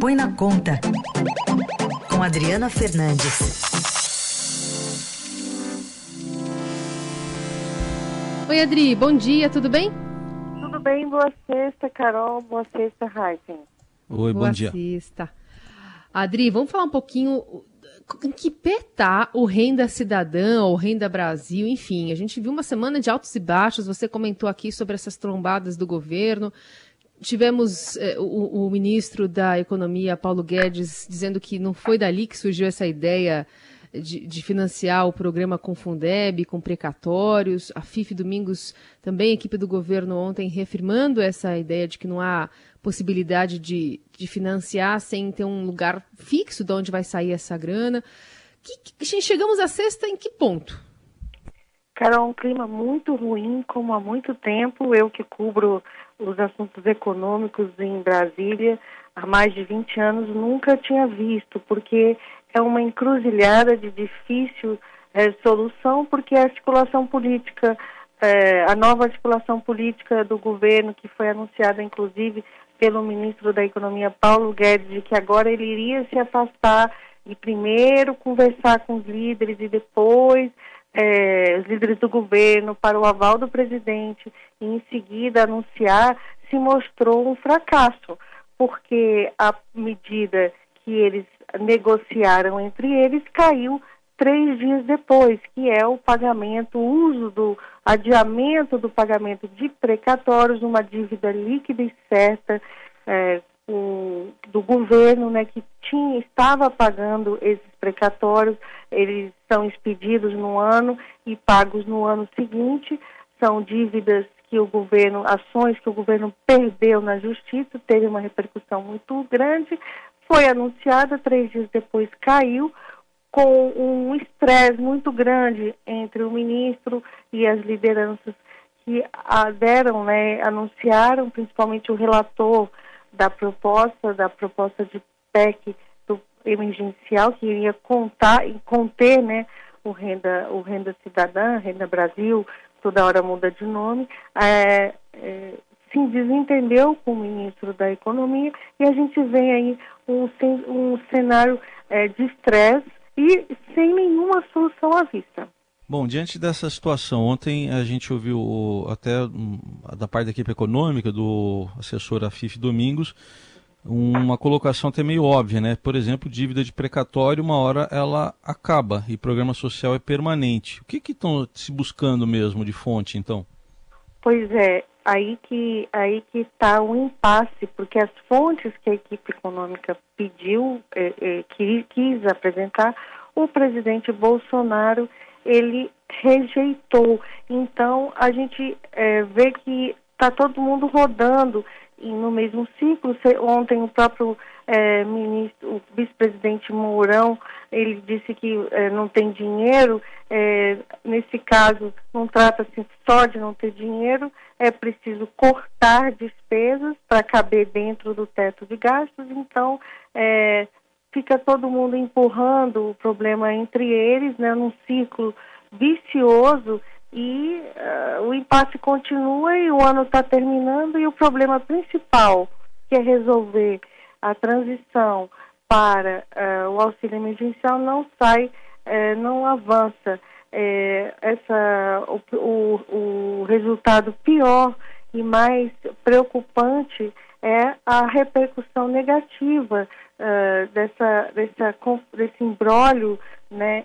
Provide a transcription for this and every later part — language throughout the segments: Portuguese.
Põe na Conta, com Adriana Fernandes. Oi, Adri, bom dia, tudo bem? Tudo bem, boa sexta, Carol, boa sexta, Raíssen. Oi, boa bom dia. sexta. Adri, vamos falar um pouquinho em que pé tá o Renda Cidadã ou Renda Brasil, enfim, a gente viu uma semana de altos e baixos, você comentou aqui sobre essas trombadas do governo, tivemos eh, o, o, ministro da Economia, Paulo Guedes, dizendo que não foi dali que surgiu essa ideia de, de, financiar o programa com Fundeb, com precatórios. A FIF Domingos, também equipe do governo ontem, reafirmando essa ideia de que não há possibilidade de, de financiar sem ter um lugar fixo de onde vai sair essa grana. Que, que, chegamos à sexta em que ponto? Carol, um clima muito ruim, como há muito tempo. Eu que cubro os assuntos econômicos em Brasília há mais de 20 anos, nunca tinha visto, porque é uma encruzilhada de difícil é, solução, porque a articulação política, é, a nova articulação política do governo, que foi anunciada inclusive pelo ministro da Economia, Paulo Guedes, de que agora ele iria se afastar e primeiro conversar com os líderes e depois é, os líderes do governo para o aval do presidente e em seguida anunciar, se mostrou um fracasso, porque a medida que eles negociaram entre eles caiu três dias depois, que é o pagamento, o uso do adiamento do pagamento de precatórios, uma dívida líquida e certa é, um, do governo, né, que tinha, estava pagando esses precatórios, eles são expedidos no ano e pagos no ano seguinte, são dívidas que o governo, ações que o governo perdeu na justiça, teve uma repercussão muito grande, foi anunciada, três dias depois caiu, com um estresse muito grande entre o ministro e as lideranças que deram, né, anunciaram, principalmente o relator da proposta, da proposta de PEC do emergencial, que iria contar e conter, né, o renda, o renda cidadã, renda Brasil, toda hora muda de nome, é, é, se desentendeu com o ministro da Economia e a gente vê aí um, um cenário é, de estresse e sem nenhuma solução à vista. Bom, diante dessa situação, ontem a gente ouviu até hum, da parte da equipe econômica, do assessor Afif Domingos, uma colocação até meio óbvia, né? Por exemplo, dívida de precatório, uma hora ela acaba e programa social é permanente. O que estão se buscando mesmo de fonte, então? Pois é, aí que aí que está o impasse, porque as fontes que a equipe econômica pediu, é, é, que quis apresentar, o presidente Bolsonaro ele rejeitou. Então a gente é, vê que está todo mundo rodando no mesmo ciclo. Ontem o próprio é, ministro, o vice-presidente Mourão, ele disse que é, não tem dinheiro. É, nesse caso, não trata-se só de não ter dinheiro, é preciso cortar despesas para caber dentro do teto de gastos. Então, é, fica todo mundo empurrando o problema entre eles, né, num ciclo vicioso e uh, o impasse continua e o ano está terminando e o problema principal que é resolver a transição para uh, o auxílio emergencial não sai, uh, não avança. Uh, essa, o, o, o, resultado pior e mais preocupante é a repercussão negativa dessa, dessa, desse embrólio né,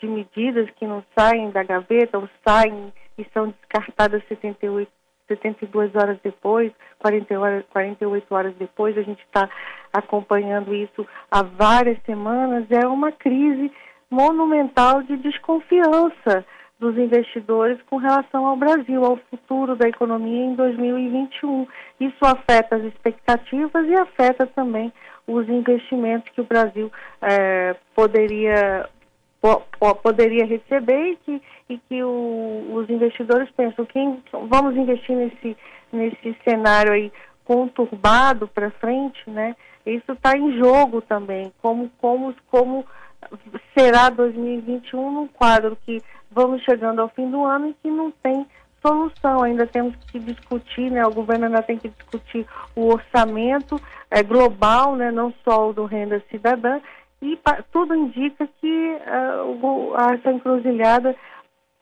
de medidas que não saem da gaveta ou saem e são descartadas 78 72 horas depois, 40 horas, 48 horas depois, a gente está acompanhando isso há várias semanas, é uma crise monumental de desconfiança dos investidores com relação ao Brasil, ao futuro da economia em 2021. Isso afeta as expectativas e afeta também os investimentos que o Brasil eh, poderia po, po, poderia receber e que, e que o, os investidores pensam quem vamos investir nesse, nesse cenário aí conturbado para frente, né? Isso está em jogo também, como, como, como será 2021 num quadro que vamos chegando ao fim do ano e que não tem solução. Ainda temos que discutir, né? O governo ainda tem que discutir o orçamento é, global, né? Não só o do renda cidadã. E tudo indica que uh, essa encruzilhada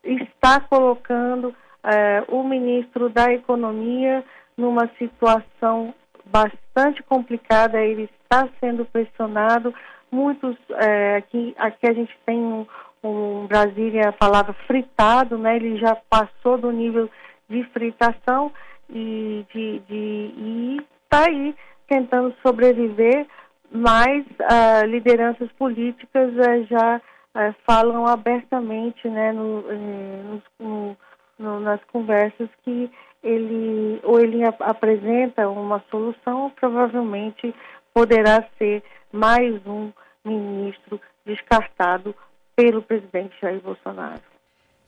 está colocando uh, o ministro da Economia numa situação bastante complicada. Ele está sendo pressionado. Muitos é, aqui, aqui a gente tem um, um Brasília a palavra fritado, né? Ele já passou do nível de fritação e de, de está aí tentando sobreviver, mas uh, lideranças políticas uh, já uh, falam abertamente, né, no, eh, no, no, nas conversas que ele ou ele ap apresenta uma solução, ou provavelmente poderá ser mais um ministro descartado pelo presidente Jair Bolsonaro.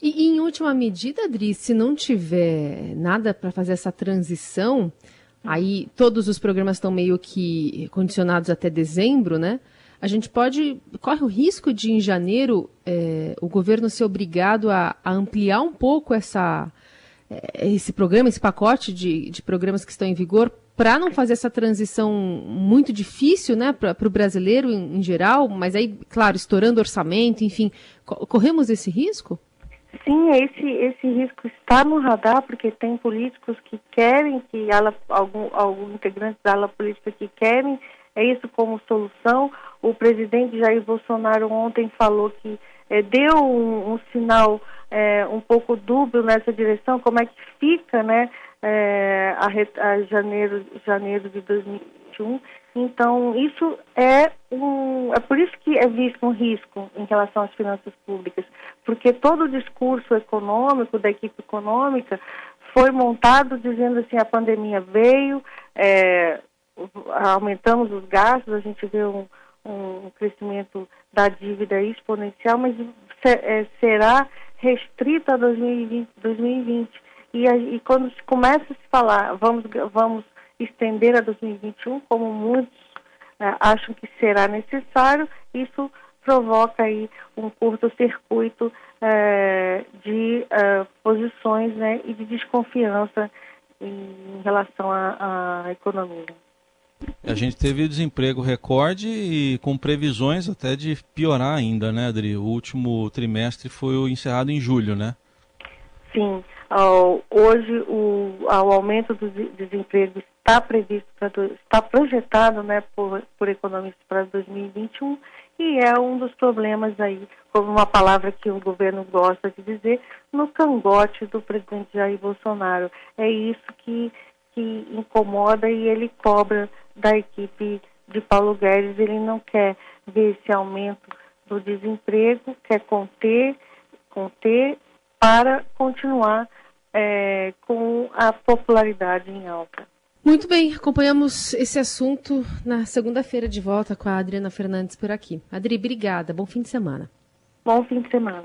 E, em última medida, Adri, se não tiver nada para fazer essa transição, aí todos os programas estão meio que condicionados até dezembro, né? A gente pode, corre o risco de em janeiro é, o governo ser obrigado a, a ampliar um pouco essa, é, esse programa, esse pacote de, de programas que estão em vigor para não fazer essa transição muito difícil né, para o brasileiro em, em, geral, mas aí, claro, estourando orçamento, enfim, corremos esse risco? Sim, esse, esse risco está no radar, porque tem políticos que querem, que ala, algum, algum integrantes da ala política que querem é isso como solução. O presidente Jair Bolsonaro ontem falou que é, deu um, um sinal é, um pouco dúbio nessa direção, como é que fica, né? É, a, a, janeiro, janeiro de 2021. Então, isso é um. É por isso que é visto um risco em relação às finanças públicas, porque todo o discurso econômico da equipe econômica foi montado dizendo assim: a pandemia veio, é, aumentamos os gastos, a gente vê um, um crescimento da dívida exponencial, mas é, será restrito a 2020. 2020. E, e quando se começa a se falar, vamos, vamos estender a 2021, como muitos né, acham que será necessário, isso provoca aí um curto-circuito é, de é, posições né, e de desconfiança em relação à, à economia. A gente teve desemprego recorde e com previsões até de piorar ainda, né, Adri? O último trimestre foi encerrado em julho, né? Sim. Hoje o, o aumento do desemprego está previsto, pra, está projetado né, por, por economistas para 2021 e é um dos problemas aí, como uma palavra que o governo gosta de dizer, no cangote do presidente Jair Bolsonaro. É isso que, que incomoda e ele cobra da equipe de Paulo Guedes. Ele não quer ver esse aumento do desemprego, quer conter, conter para continuar é, com a popularidade em alta. Muito bem, acompanhamos esse assunto na segunda-feira de volta com a Adriana Fernandes por aqui. Adri, obrigada. Bom fim de semana. Bom fim de semana.